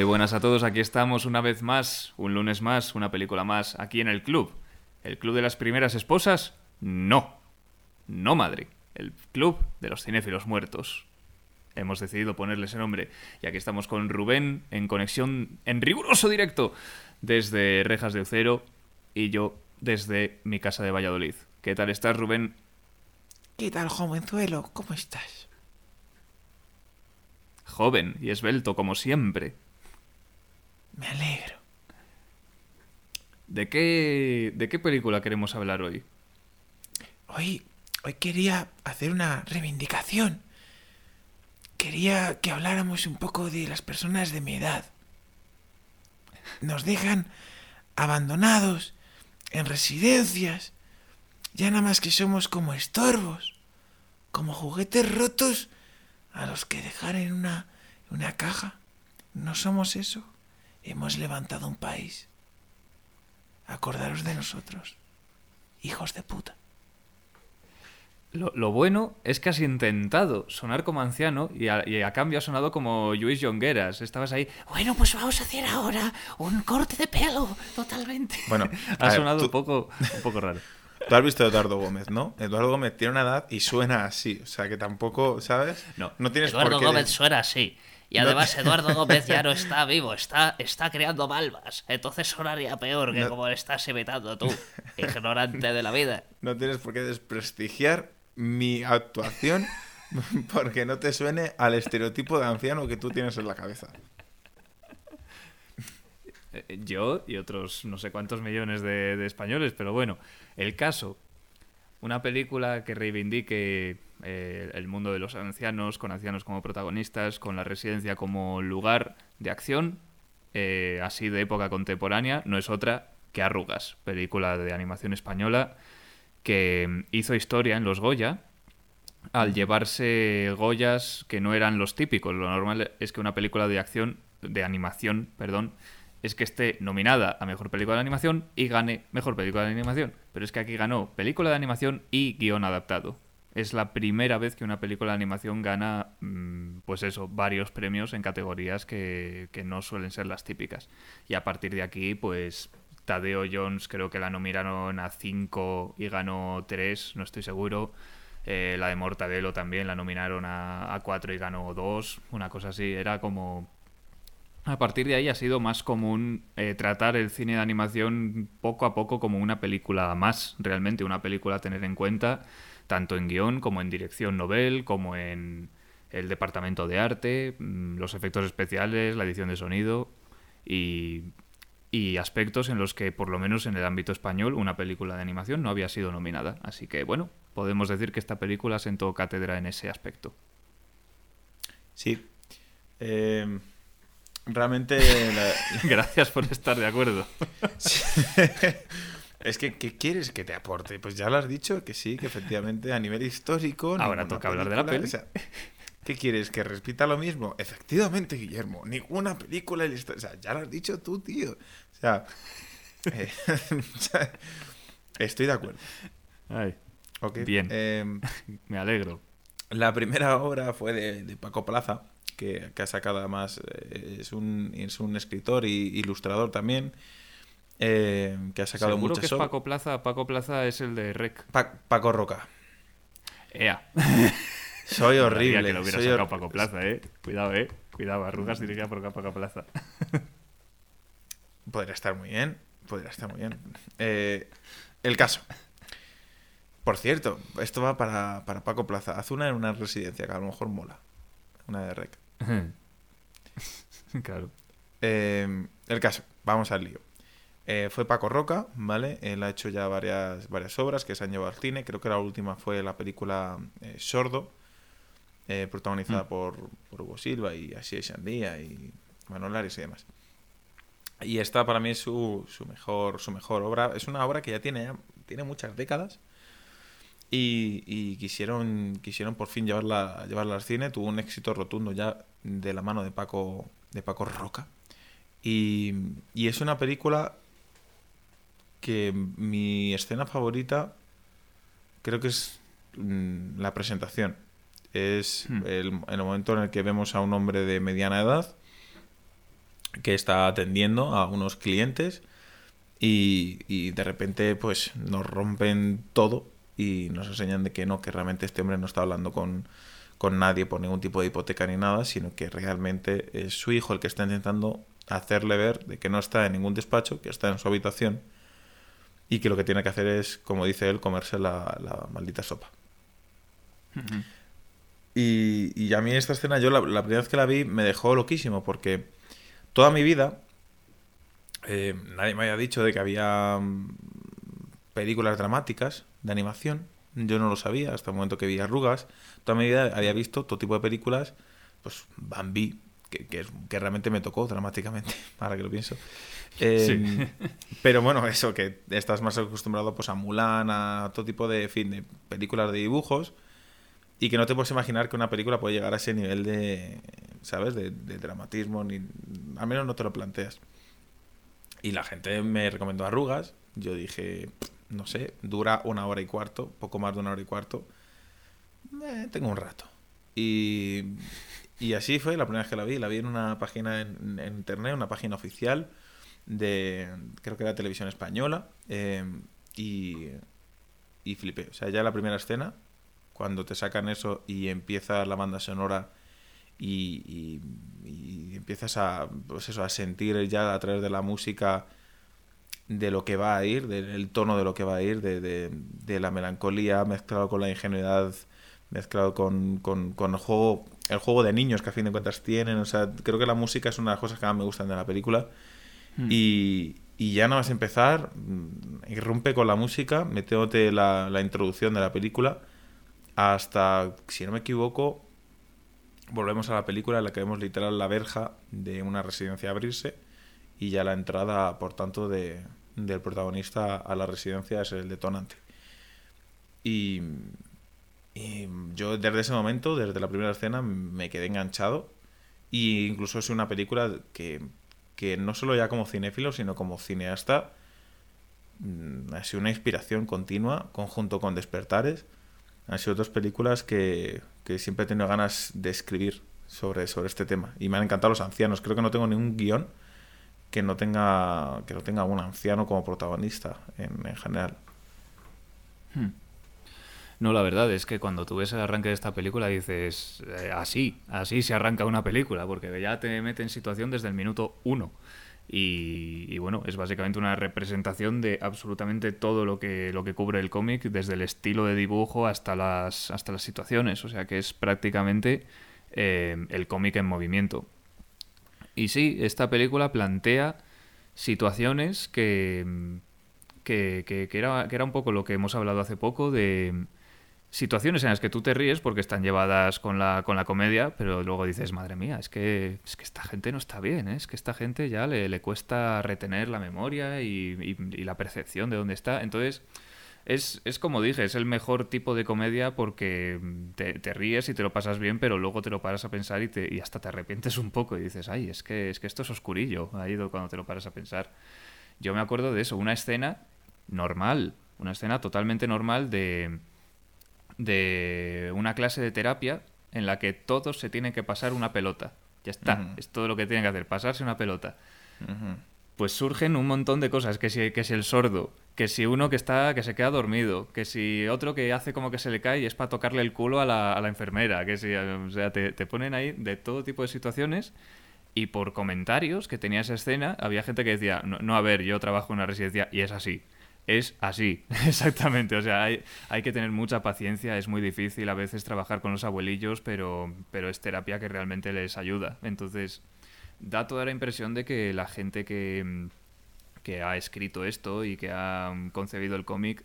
Muy buenas a todos, aquí estamos una vez más, un lunes más, una película más, aquí en el club. ¿El club de las primeras esposas? No. No, madre. El club de los cinéfilos muertos. Hemos decidido ponerle ese nombre. Y aquí estamos con Rubén en conexión en riguroso directo desde Rejas de Ucero y yo desde mi casa de Valladolid. ¿Qué tal estás, Rubén? ¿Qué tal, jovenzuelo? ¿Cómo estás? Joven y esbelto como siempre. Me alegro. ¿De qué, ¿De qué película queremos hablar hoy? Hoy, hoy quería hacer una reivindicación. Quería que habláramos un poco de las personas de mi edad. Nos dejan abandonados en residencias. Ya nada más que somos como estorbos, como juguetes rotos a los que dejar en una, una caja. No somos eso. Hemos levantado un país. Acordaros de nosotros, hijos de puta. Lo, lo bueno es que has intentado sonar como anciano y a, y a cambio has sonado como Luis Jongueras. Estabas ahí. Bueno, pues vamos a hacer ahora un corte de pelo, totalmente. Bueno, Ha ver, sonado tú, un poco, un poco raro. tú has visto a Eduardo Gómez, ¿no? Eduardo Gómez tiene una edad y suena así. O sea, que tampoco, ¿sabes? No. No tienes Eduardo por qué... Gómez suena así. Y No- además Eduardo Gómez ya no está vivo, está, está creando malvas. Entonces sonaría peor que No- como le estás imitando tú, ignorante de la vida. No tienes por qué desprestigiar mi actuación porque no te suene al estereotipo de anciano que tú tienes en la cabeza. Eh, Yo y otros no sé cuántos millones de, de españoles, pero bueno, el caso, una película que reivindique eh, el mundo de los ancianos, con ancianos como protagonistas, con la residencia como lugar de acción, eh, así de época contemporánea, no es otra que Arrugas, película de animación española que hizo historia en los Goya al llevarse Goyas que no eran los típicos. Lo normal es que una película de acción, de animación, perdón, es que esté nominada a mejor película de animación y gane mejor película de animación. Pero es que aquí ganó película de animación y guion adaptado. Es la primera vez que una película de animación gana, mm, pues eso, varios premios en categorías que, que no suelen ser las típicas. Y a partir de aquí, pues Tadeo Jones creo que la nominaron a 5 y ganó 3, no estoy seguro. Eh, la de Mortadelo también la nominaron a 4 y ganó 2, una cosa así. Era como... A partir de ahí ha sido más común eh, tratar el cine de animación poco a poco como una película más, realmente, una película a tener en cuenta, tanto en guion como en dirección novel, como en el departamento de arte, mm, los efectos especiales, la edición de sonido y, y aspectos en los que, por lo menos en el ámbito español, una película de animación no había sido nominada. Así que, bueno, podemos decir que esta película sentó cátedra en ese aspecto. Sí. Eh, realmente... la- Gracias por estar de acuerdo. Es que, ¿qué quieres que te aporte? Pues ya lo has dicho, que sí, que efectivamente a nivel histórico... Ahora toca hablar de la película- peli. o sea, ¿Qué quieres? ¿Que repita lo mismo? Efectivamente, Guillermo, ninguna película... en la histo- O sea, ya lo has dicho tú, tío. O sea... eh, estoy de acuerdo. Ay. Bien. Eh, me alegro. la primera obra fue de, de Paco Plaza, que, que ha sacado además, eh, es un, es un escritor y ilustrador también, eh, que ha sacado Seguro muchas que es. Paco Plaza. Paco Plaza es el de Rec. Pa- Paco Roca. Ea. Soy horrible. que lo hubiera sacado Paco Plaza, eh. Cuidado, eh. Cuidado, arrugas dirigida por Paco Plaza. Podría estar muy bien. Podría estar muy bien. Eh, el caso. Por cierto, esto va para, para Paco Plaza. Haz una en una residencia que a lo mejor mola. Una de rec. claro. Eh, el caso, vamos al lío. Eh, fue Paco Roca, ¿vale? Él ha hecho ya varias, varias obras que se han llevado al cine. Creo que la última fue la película eh, Sordo, eh, protagonizada Mm. por, por Hugo Silva y Así Sandía y Manuel Ares y demás. Y esta para mí es su, su mejor, su mejor obra. Es una obra que ya tiene, tiene muchas décadas. Y, y quisieron, quisieron por fin llevarla, llevarla al cine. Tuvo un éxito rotundo ya de la mano de Paco, de Paco Roca. Y, y es una película que mi escena favorita creo que es mm, la presentación. Es Hmm. el, el momento en el que vemos a un hombre de mediana edad que está atendiendo a unos clientes y, y de repente pues nos rompen todo y nos enseñan de que no, que realmente este hombre no está hablando con, con nadie por ningún tipo de hipoteca ni nada, sino que realmente es su hijo el que está intentando hacerle ver de que no está en ningún despacho, que está en su habitación y que lo que tiene que hacer es, como dice él, comerse la, la maldita sopa. Y, y a mí esta escena, yo la, la primera vez que la vi me dejó loquísimo porque toda mi vida eh, nadie me había dicho de que había mm, películas dramáticas de animación. Yo no lo sabía hasta el momento que vi Arrugas. Toda mi vida había visto todo tipo de películas, pues Bambi, que, que, que realmente me tocó dramáticamente, ahora que lo pienso. Eh, Pero bueno, eso, que estás más acostumbrado pues a Mulan, a todo tipo de, en fin, de películas de dibujos y que no te puedes imaginar que una película puede llegar a ese nivel de, ¿sabes? De, de dramatismo, ni, al menos no te lo planteas. Y la gente me recomendó Arrugas. Yo dije, no sé, dura una hora y cuarto, poco más de una hora y cuarto. Eh, tengo un rato. Y, y así fue la primera vez que la vi. La vi en una página en, en internet, una página oficial de, creo que era televisión española. eh, y, y flipé. O sea, ya la primera escena, cuando te sacan eso y empieza la banda sonora y, y- y empiezas a, pues eso, a sentir ya a través de la música de lo que va a ir, del tono de lo que va a ir, de, de- de la melancolía mezclado con la ingenuidad, mezclado con, con- con el juego el juego de niños que a fin de cuentas tienen. O sea, creo que la música es una de las cosas que más me gustan de la película. Y, y ya nada más empezar, mm, irrumpe con la música, metiéndote la, la introducción de la película, hasta, si no me equivoco, volvemos a la película en la que vemos literal la verja de una residencia abrirse y ya la entrada, por tanto, de, del protagonista a la residencia es el detonante. Y, y yo desde ese momento, desde la primera escena, me quedé enganchado. Y incluso es una película que, que no solo ya como cinéfilo, sino como cineasta, mm, ha sido una inspiración continua, conjunto con Despertares. Han sido dos películas que, que siempre he tenido ganas de escribir sobre, sobre este tema. Y me han encantado los ancianos. Creo que no tengo ningún guion que no tenga, que no tenga un anciano como protagonista en, en general. No, la verdad es que cuando tú ves el arranque de esta película dices, eh, así, así se arranca una película, porque ya te mete en situación desde el minuto uno. Y, y bueno, es básicamente una representación de absolutamente todo lo que, lo que cubre el cómic, desde el estilo de dibujo hasta las, hasta las situaciones. O sea que es prácticamente eh, el cómic en movimiento. Y sí, esta película plantea situaciones que, que, que- que era, que era un poco lo que hemos hablado hace poco de situaciones en las que tú te ríes porque están llevadas con la, con la comedia, pero luego dices, madre mía, es que, es que esta gente no está bien, ¿eh? es que esta gente ya le, le cuesta retener la memoria y, la percepción de dónde está. Entonces, es, es como dije, es el mejor tipo de comedia porque te, te ríes y te lo pasas bien, pero luego te lo paras a pensar y, te, y hasta te arrepientes un poco y dices, ay, es que, es que esto es oscurillo, ahí do- cuando te lo paras a pensar. Yo me acuerdo de eso, una escena normal, una escena totalmente normal de, de una clase de terapia en la que todos se tienen que pasar una pelota. Ya está, es todo lo que tienen que hacer, pasarse una pelota pues surgen un montón de cosas, que si, que si el sordo, que si uno que está, que se queda dormido, que si otro que hace como que se le cae y es para tocarle el culo a la, a la enfermera, que si, o sea, te, te ponen ahí de todo tipo de situaciones y por comentarios que tenía esa escena, había gente que decía, no, no, a ver, yo trabajo en una residencia y es así. Es así, exactamente. O sea, hay, hay que tener mucha paciencia, es muy difícil a veces trabajar con los abuelillos, pero, pero es terapia que realmente les ayuda. Entonces, da toda la impresión de que la gente que, que ha escrito esto y que ha concebido el cómic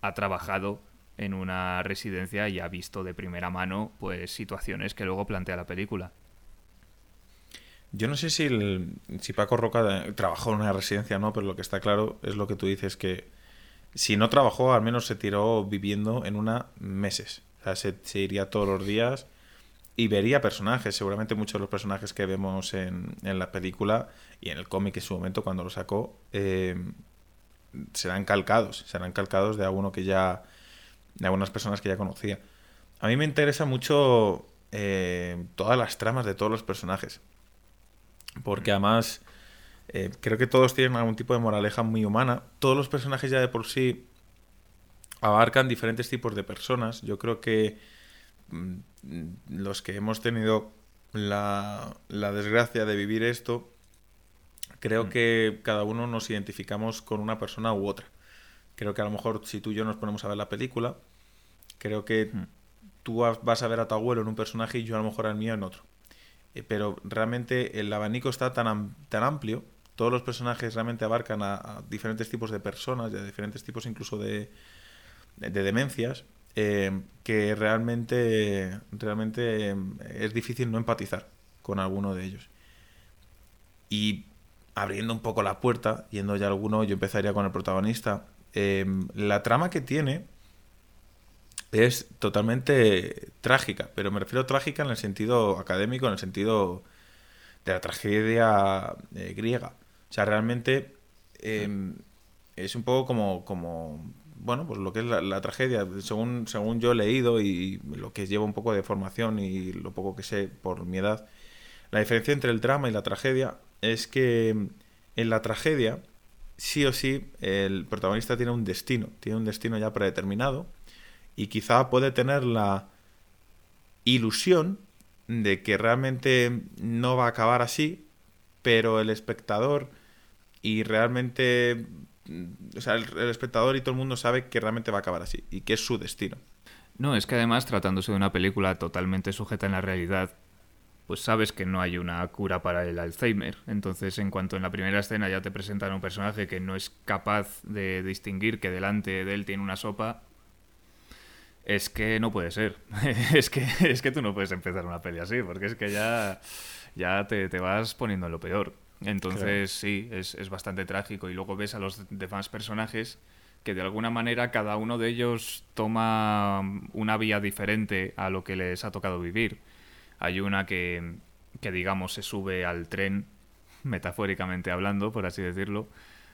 ha trabajado en una residencia y ha visto de primera mano pues situaciones que luego plantea la película. Yo no sé si, el- si Paco Roca trabajó en una residencia o no, pero lo que está claro es lo que tú dices, que si no trabajó, al menos se tiró viviendo en una meses. O sea, se, se iría todos los días y vería personajes. Seguramente muchos de los personajes que vemos en, en la película y en el cómic en su momento cuando lo sacó eh, serán calcados. Serán calcados de alguno que ya... de algunas personas que ya conocía. A mí me interesa mucho eh, todas las tramas de todos los personajes. Porque además eh, creo que todos tienen algún tipo de moraleja muy humana. Todos los personajes ya de por sí abarcan diferentes tipos de personas. Yo creo que mm, los que hemos tenido la, la desgracia de vivir esto, creo que cada uno nos identificamos con una persona u otra. Creo que a lo mejor si tú y yo nos ponemos a ver la película, creo que tú vas- vas a ver a tu abuelo en un personaje y yo a lo mejor al mío en otro. Eh, Pero realmente el abanico está tan, tan amplio, todos los personajes realmente abarcan a, diferentes tipos de personas, a diferentes tipos incluso de, de, de demencias, eh, que realmente, realmente eh, es difícil no empatizar con alguno de ellos. Y abriendo un poco la puerta, yendo ya a alguno, yo empezaría con el protagonista. La trama que tiene es totalmente trágica, pero me refiero a trágica en el sentido académico, en el sentido de la tragedia eh, griega. O sea, realmente eh, es un poco como, como, bueno, pues lo que es la, la tragedia, según, según yo he leído y lo que llevo un poco de formación y lo poco que sé por mi edad, la diferencia entre el drama y la tragedia es que en la tragedia, sí o sí, el protagonista tiene un destino, tiene un destino ya predeterminado y quizá puede tener la ilusión de que realmente no va a acabar así, pero el espectador y realmente, mm, o sea, el, el espectador y todo el mundo sabe que realmente va a acabar así y que es su destino. No, es que además, tratándose de una película totalmente sujeta en la realidad, pues sabes que no hay una cura para el Alzheimer. Entonces, en cuanto en la primera escena ya te presentan a un personaje que no es capaz de distinguir que delante de él tiene una sopa, es que no puede ser. es, que, es que tú no puedes empezar una peli así, porque es que ya, ya te, te vas poniendo en lo peor. Entonces, sí, es, es bastante trágico. Y luego ves a los demás personajes que de alguna manera cada uno de ellos toma una vía diferente a lo que les ha tocado vivir. Hay una que, que digamos, se sube al tren, metafóricamente hablando, por así decirlo.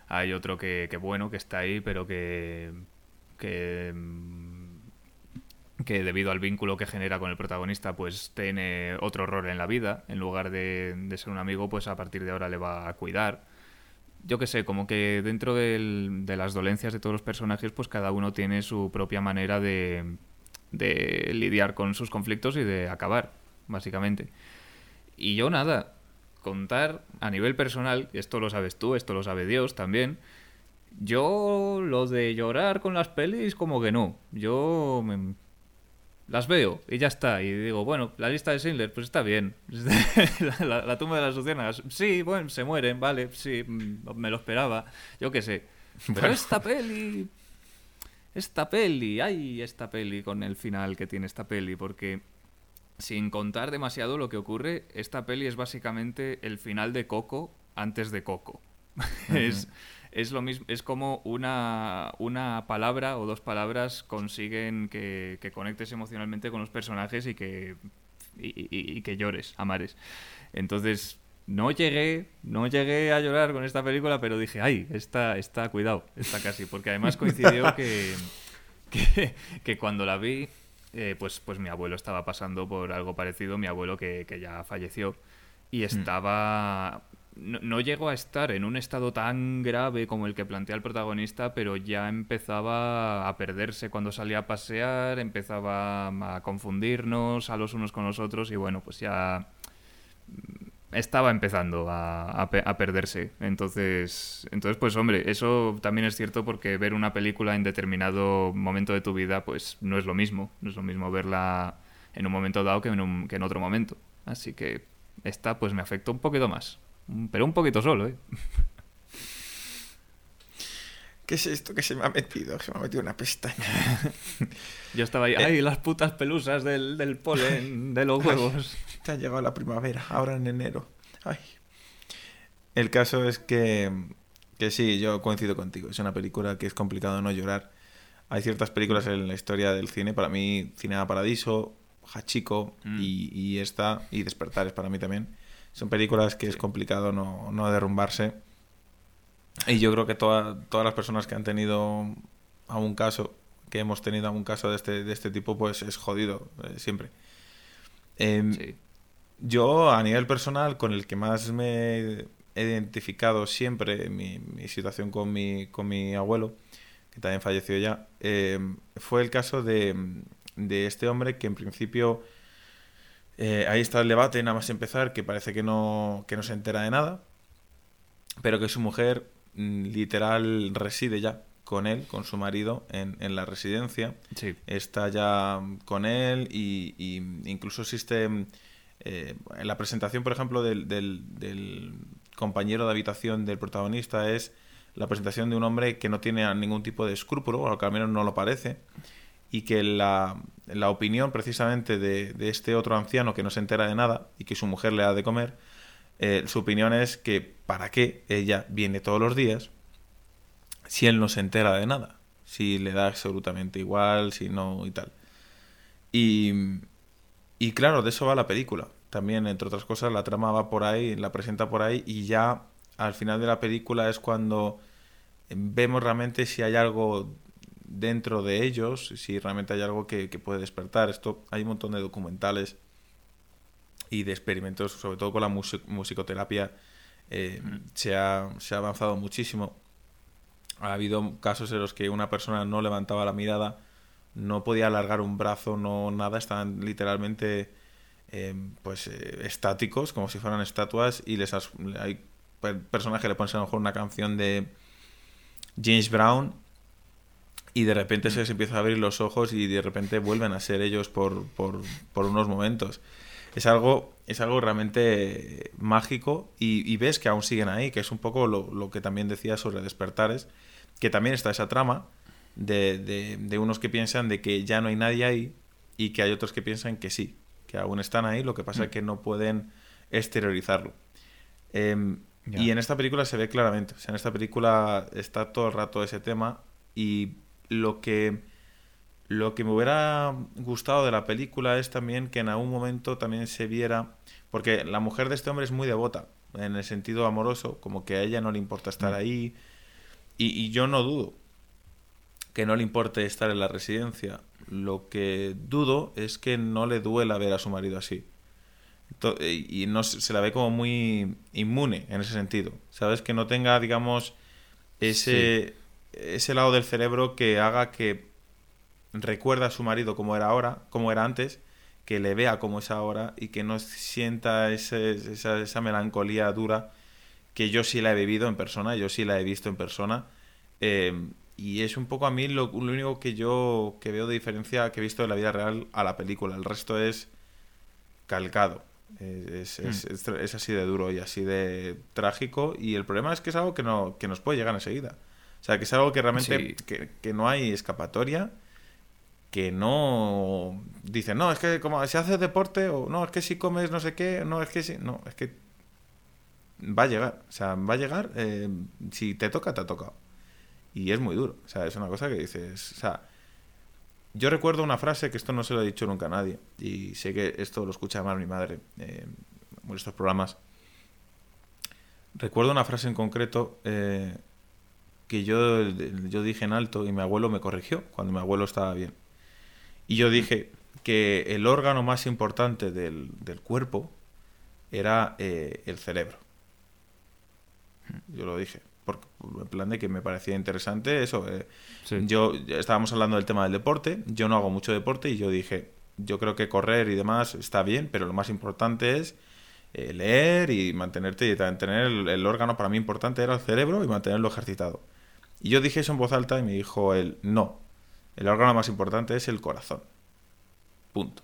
Hay otro que, que bueno, que está ahí, pero que, que, mm, que debido al vínculo que genera con el protagonista, pues tiene otro rol en la vida. En lugar de, ser un amigo, pues a partir de ahora le va a cuidar yo qué sé, como que dentro de las dolencias de todos los personajes, pues cada uno tiene su propia manera de, de lidiar con sus conflictos y de acabar, básicamente. Y yo nada, contar a nivel personal, esto lo sabes tú, esto lo sabe Dios también, yo lo de llorar con las pelis como que no, yo las veo y ya está. Y digo, bueno, la lista de Schindler, pues está bien. la, la- la tumba de las luciérnagas, sí, bueno, se mueren, vale, sí, mm, me lo esperaba, yo qué sé. Pero esta peli, esta peli, ay, esta peli con el final que tiene esta peli, porque sin contar demasiado lo que ocurre, esta peli es básicamente el final de Coco antes de Coco. es, es lo mismo, es como una, una palabra o dos palabras consiguen que, que conectes emocionalmente con los personajes y que, y, y- y que llores, amares. Entonces, no llegué, no llegué a llorar con esta película, pero dije, ay, está, está, cuidado, está casi, porque además coincidió que, que, que cuando la vi, eh, pues, pues mi abuelo estaba pasando por algo parecido, mi abuelo que, que ya falleció, y estaba... No, llegó a estar en un estado tan grave como el que plantea el protagonista, pero ya empezaba a perderse cuando salía a pasear, empezaba a confundirnos a los unos con los otros y bueno, pues ya estaba empezando a, a pe- a perderse. Entonces, entonces, pues hombre, eso también es cierto porque ver una película en determinado momento de tu vida, pues no es lo mismo. No es lo mismo verla en un momento dado que en, un- que en otro momento. Así que esta pues me afectó un poquito más. Un- Pero un poquito solo, ¿eh? ¿Qué es esto que se me ha metido? Se me ha metido una pestaña. Yo estaba ahí, ¡ay, las putas pelusas del, del polen, de los huevos! Te ha llegado la primavera, ahora en enero. Ay. El caso es que, que sí, yo coincido contigo. Es una película que es complicado no llorar. Hay ciertas películas en la historia del cine, para mí, Cinema Paradiso, Hachiko Mm. y, y esta, y Despertares para mí también. Son películas que es complicado no, no derrumbarse. Y yo creo que toda- todas las personas que han tenido algún caso, que hemos tenido algún caso de este, de este tipo, pues es jodido, eh, siempre. Em, Sí. Yo, a nivel personal, con el que más me he identificado siempre mi, mi situación con mi, con mi abuelo, que también falleció ya, eh, fue el caso de, de este hombre que en principio... eh, ahí está el debate, nada más empezar, que parece que no, que no se entera de nada, pero que su mujer mm, literal reside ya con él, con su marido, en, en la residencia. Sí. Está ya con él y, y incluso existe mm, eh, en la presentación, por ejemplo, del, del- del compañero de habitación del protagonista es la presentación de un hombre que no tiene ningún tipo de escrúpulo, o al menos no lo parece, y que la, la opinión precisamente de, de este otro anciano que no se entera de nada y que su mujer le da de comer, eh, su opinión es que para qué ella viene todos los días si él no se entera de nada, si le da absolutamente igual, si no y tal. Y, y claro, de eso va la película. También, entre otras cosas, la trama va por ahí, la presenta por ahí y ya al final de la película es cuando vemos realmente si hay algo dentro de ellos, si realmente hay algo que, que puede despertar. Esto hay un montón de documentales y de experimentos, sobre todo con la musi- musicoterapia, eh, se, ha, se ha avanzado muchísimo. Ha habido casos en los que una persona no levantaba la mirada, no podía alargar un brazo, no nada, estaban literalmente eh, pues eh, estáticos, como si fueran estatuas, y les hay per- personas que le ponen a lo mejor una canción de James Brown y de repente se les empieza a abrir los ojos y de repente vuelven a ser ellos por, por, por unos momentos. Es algo, es algo realmente mágico y, y ves que aún siguen ahí, que es un poco lo, lo que también decía sobre Despertares, que también está esa trama de, de, de unos que piensan de que ya no hay nadie ahí y que hay otros que piensan que sí, que aún están ahí, lo que pasa es que no pueden exteriorizarlo. Ya. Y en esta película se ve claramente, o sea, en esta película está todo el rato ese tema y lo que lo que me hubiera gustado de la película es también que en algún momento también se viera, porque la mujer de este hombre es muy devota, en el sentido amoroso, como que a ella no le importa estar Mm. ahí, y, y yo no dudo que no le importe estar en la residencia. Lo que dudo es que no le duela ver a su marido así. To- y no se se la ve como muy inmune en ese sentido. ¿Sabes? Que no tenga, digamos, ese, ese lado del cerebro que haga que recuerda a su marido como era ahora, como era antes, que le vea como es ahora y que no sienta ese- esa, esa melancolía dura que yo sí la he vivido en persona, yo sí la he visto en persona. eh, y es un poco a mí lo, lo único que yo que veo de diferencia que he visto de la vida real a la película. El resto es calcado. Es, es- es- es así de duro y así de trágico. Y el problema es que es algo que, no, que nos puede llegar enseguida. O sea, que es algo que realmente Sí. que, que no hay escapatoria. Que no dicen, no, es que como si haces deporte, o no, es que si comes no sé qué, no, es que si. No, es que va a llegar. O sea, va a llegar. eh, si te toca, te ha tocado. Y es muy duro. O sea, es una cosa que dices. O sea, yo recuerdo una frase que esto no se lo he dicho nunca a nadie. Y sé que esto lo escucha más mi madre eh, en estos programas. Recuerdo una frase en concreto eh, que yo, yo dije en alto y mi abuelo me corrigió cuando mi abuelo estaba bien. Y yo dije que el órgano más importante del, del cuerpo era eh, el cerebro. Yo lo dije. Porque, en plan de que me parecía interesante eso. eh, Sí. yo estábamos hablando del tema del deporte. Yo no hago mucho deporte y yo dije, yo creo que correr y demás está bien, pero lo más importante es eh, leer y mantenerte y mantener el, el órgano para mí importante era el cerebro y mantenerlo ejercitado. Y yo dije eso en voz alta y me dijo él, no, el órgano más importante es el corazón. Punto.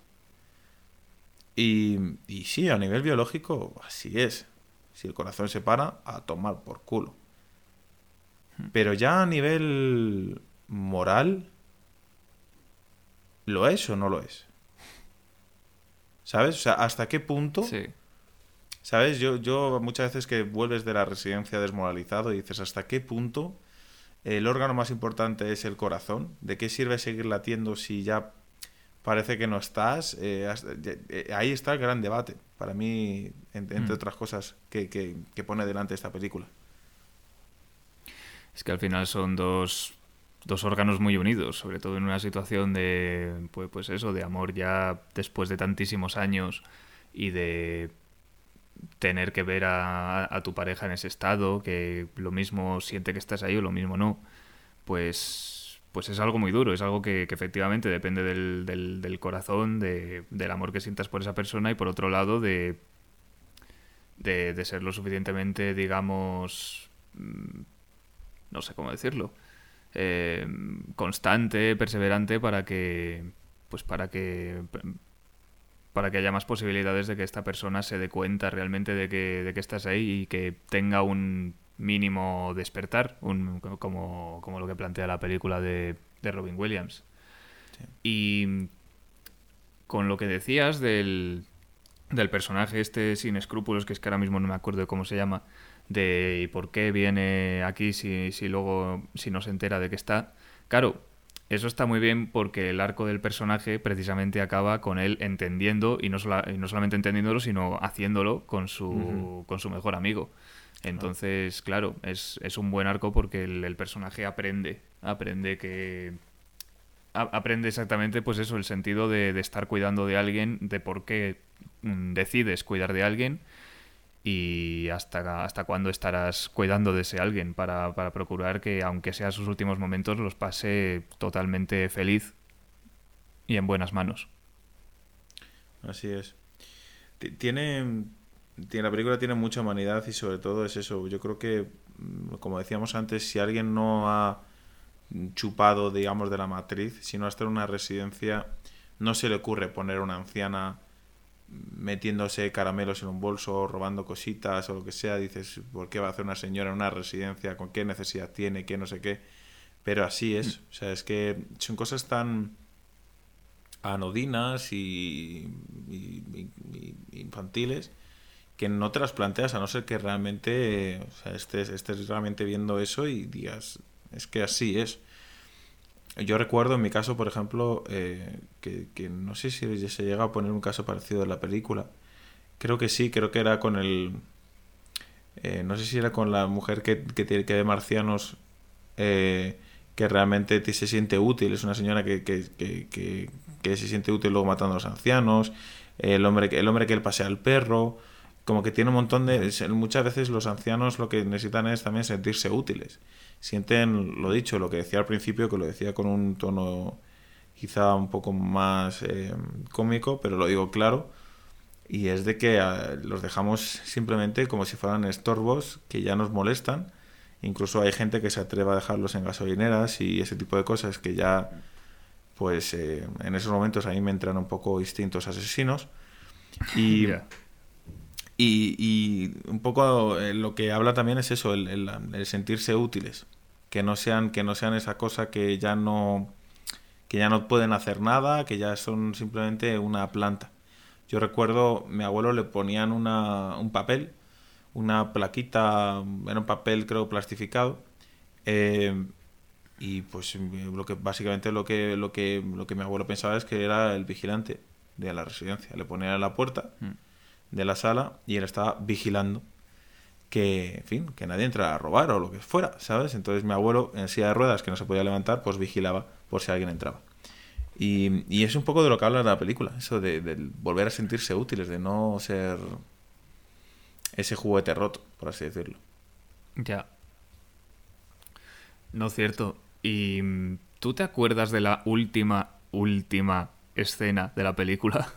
Y, y sí, a nivel biológico, así es. Si el corazón se para, a tomar por culo. Pero ya a nivel moral, ¿lo es o no lo es? ¿Sabes? O sea, ¿hasta qué punto? Sí. ¿Sabes? Yo, yo muchas veces que vuelves de la residencia desmoralizado y dices, ¿hasta qué punto el órgano más importante es el corazón? ¿De qué sirve seguir latiendo si ya parece que no estás? Eh, eh, ahí está el gran debate, para mí, en- entre Mm. otras cosas, que, que- que pone delante esta película. Es que al final son dos, dos órganos muy unidos, sobre todo en una situación de, pues, pues eso, de amor ya después de tantísimos años y de tener que ver a, a tu pareja en ese estado, que lo mismo siente que estás ahí o lo mismo no, pues, pues es algo muy duro, es algo que, efectivamente depende del, del, del corazón, de, del amor que sientas por esa persona y por otro lado de, de, de ser lo suficientemente, digamos, mm, no sé cómo decirlo, eh, constante, perseverante para que, pues para que para que haya más posibilidades de que esta persona se dé cuenta realmente de que, de que estás ahí y que tenga un mínimo despertar, un, como, como lo que plantea la película de, de Robin Williams. Y con lo que decías del, del personaje este sin escrúpulos, que es que ahora mismo no me acuerdo de cómo se llama, de ¿y por qué viene aquí si, si luego si no se entera de que está. Claro, eso está muy bien porque el arco del personaje precisamente acaba con él entendiendo y no, sola- y no solamente entendiéndolo, sino haciéndolo con su, con su mejor amigo. Entonces, claro, es, es un buen arco porque el, el personaje aprende, aprende que... a- Aprende exactamente, pues eso, el sentido de, de estar cuidando de alguien, de por qué mm, decides cuidar de alguien y hasta, hasta cuándo estarás cuidando de ese alguien para, para procurar que, aunque sea sus últimos momentos, los pase totalmente feliz y en buenas manos. Así es. Ti- Tiene, tiene, la película tiene mucha humanidad y sobre todo es eso. Yo creo que, mm, como decíamos antes, si alguien no ha chupado, digamos, de la matriz, si no ha estado en una residencia, no se le ocurre poner una anciana metiéndose caramelos en un bolso, robando cositas o lo que sea. Dices, ¿por qué va a hacer una señora en una residencia? ¿Con qué necesidad tiene? ¿Qué no sé qué? Pero así es. O sea, es que son cosas tan anodinas y, y- infantiles que no te las planteas a no ser que realmente o sea, estés, estés realmente viendo eso y digas, es que así es. Yo recuerdo en mi caso, por ejemplo, eh, que, que no sé si se llega a poner un caso parecido en la película. Creo que sí, creo que era con el... eh, no sé si era con la mujer que, que, tiene- que ve marcianos eh, que realmente te- se siente útil. Es una señora que, que, se siente útil luego matando a los ancianos. El hombre, el hombre que le pasea al perro. Como que tiene un montón de... Muchas veces los ancianos lo que necesitan es también sentirse útiles. Sienten, lo dicho, lo que decía al principio, que lo decía con un tono quizá un poco más eh, cómico, pero lo digo claro. Y es de que ah, los dejamos simplemente como si fueran estorbos que ya nos molestan. Incluso hay gente que se atreve a dejarlos en gasolineras y ese tipo de cosas que ya, pues eh, en esos momentos a mí me entran un poco instintos asesinos. Y. y, y un poco eh, lo que habla también es eso, el, el- el sentirse útiles. Que no sean, que no sean esa cosa que ya no que ya no pueden hacer nada, que ya son simplemente una planta. Yo recuerdo, mi abuelo le ponían una, un papel, una plaquita, era un papel creo plastificado, eh, y pues lo que básicamente lo que, lo que lo que mi abuelo pensaba es que era el vigilante de la residencia. Le ponían en la puerta Mm. De la sala y él estaba vigilando que, en fin, que nadie entrara a robar o lo que fuera, ¿sabes? Entonces mi abuelo en silla de ruedas que no se podía levantar, pues vigilaba por si alguien entraba. Y, y es un poco de lo que habla la película, eso de, de volver a sentirse útiles, de no ser ese juguete roto, por así decirlo. Ya. No cierto. ¿Y mm, tú te acuerdas de la última, última escena de la película?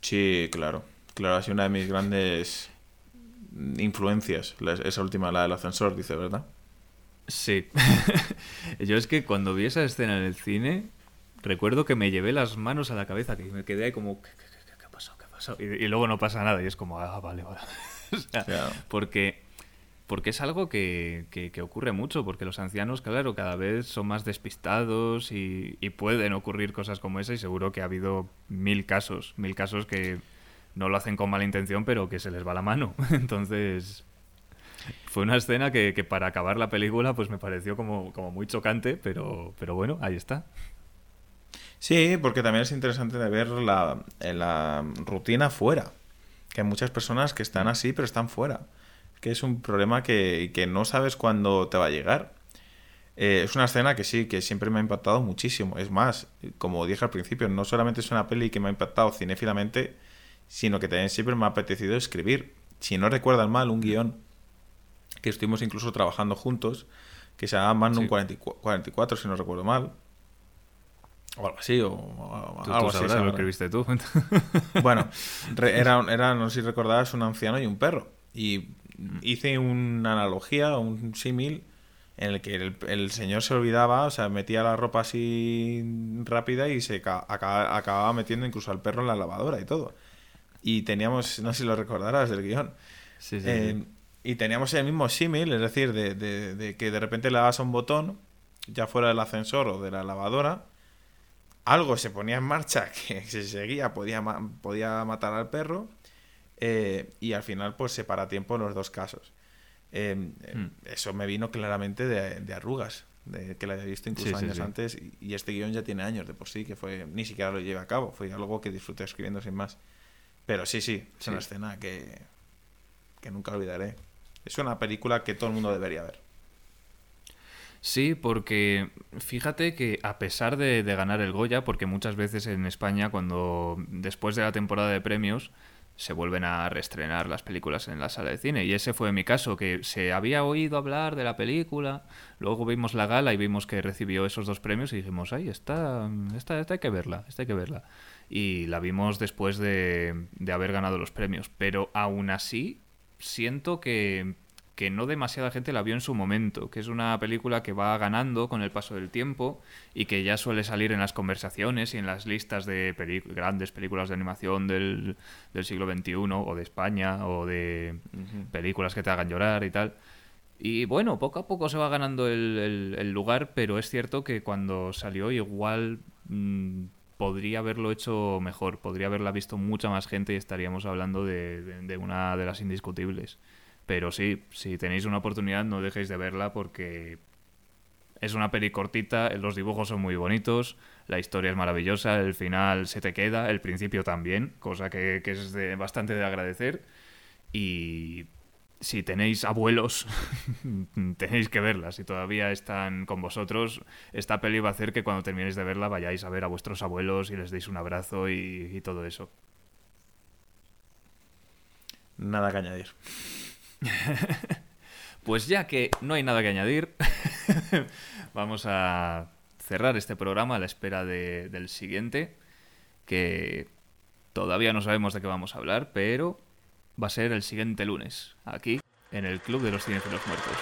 Sí, claro. Claro, ha sido una de mis grandes influencias, la- esa última, la del ascensor, dice, ¿verdad? Sí. Yo es que cuando vi esa escena en el cine, recuerdo que me llevé las manos a la cabeza, que me quedé ahí como, ¿qué, qué, qué, qué ha pasado? ¿Qué ha pasado? Y, y luego no pasa nada y es como, ah, vale, vale. O sea, Claro. porque, porque es algo que, que- que ocurre mucho, porque los ancianos, claro, cada vez son más despistados y, y pueden ocurrir cosas como esa y seguro que ha habido mil casos, mil casos que no lo hacen con mala intención, pero que se les va la mano. Entonces, fue una escena que, para acabar la película pues me pareció como, muy chocante, pero, bueno, ahí está. Sí, porque también es interesante de ver la, eh, la rutina fuera. Que hay muchas personas que están así, pero están fuera. Que es un problema que, que no sabes cuándo te va a llegar. Eh, es una escena que sí, que siempre me ha impactado muchísimo. Es más, como dije al principio, no solamente es una peli que me ha impactado cinéfilamente, sino que también siempre me ha apetecido escribir. Si no recuerdan mal, un guion que estuvimos incluso trabajando juntos, que se llama Magnum Sí. 44, 44, si no recuerdo mal. O algo así, o, o Tú, tú algo así. sabrás lo viste tú. Bueno, re- era, era, no sé si recordabas, un anciano y un perro. Y hice una analogía, un símil, en el que el, el señor se olvidaba, o sea, metía la ropa así rápida y se ca- acaba- acababa metiendo incluso al perro en la lavadora y todo. Y teníamos, no sé si lo recordarás del guion. Sí, sí, Eh, sí. Y teníamos el mismo símil, es decir, de, de- de que de repente le dabas a un botón, ya fuera del ascensor o de la lavadora, algo se ponía en marcha que se seguía, podía, ma- podía matar al perro, eh, y al final pues se para tiempo en los dos casos. Eh, eh, Hmm. Eso me vino claramente de, de arrugas, de que la había visto incluso Sí, años sí. antes, y, y este guion ya tiene años de por sí, que fue ni siquiera lo llevé a cabo, fue algo que disfruté escribiendo sin más. Pero sí, sí, es una escena que, que nunca olvidaré. Es una película que todo el mundo debería ver. Sí, porque fíjate que a pesar de, de ganar el Goya, porque muchas veces en España cuando después de la temporada de premios se vuelven a reestrenar las películas en la sala de cine. Y ese fue mi caso, que se había oído hablar de la película, luego vimos la gala y vimos que recibió esos dos premios y dijimos, ay, esta, esta, esta hay que verla, esta hay que verla. Y la vimos después de, de haber ganado los premios. Pero aún así, siento que, que no demasiada gente la vio en su momento, que es una película que va ganando con el paso del tiempo y que ya suele salir en las conversaciones y en las listas de grandes películas de animación del, del siglo XXI o de España o de películas que te hagan llorar y tal. Y bueno, poco a poco se va ganando el, el- el lugar, pero es cierto que cuando salió igual mm, podría haberlo hecho mejor, podría haberla visto mucha más gente y estaríamos hablando de, de- de una de las indiscutibles. Pero sí, si tenéis una oportunidad no dejéis de verla porque es una peli cortita, los dibujos son muy bonitos, la historia es maravillosa, el final se te queda, el principio también, cosa que, que es bastante de agradecer. Y si tenéis abuelos, tenéis que verla. Si todavía están con vosotros, esta peli va a hacer que cuando terminéis de verla vayáis a ver a vuestros abuelos y les deis un abrazo y, y todo eso. Nada que añadir. Pues ya que no hay nada que añadir, vamos a cerrar este programa a la espera de- del siguiente, que todavía no sabemos de qué vamos a hablar, pero va a ser el siguiente lunes, aquí, en el Club de los Cinéfilos Muertos.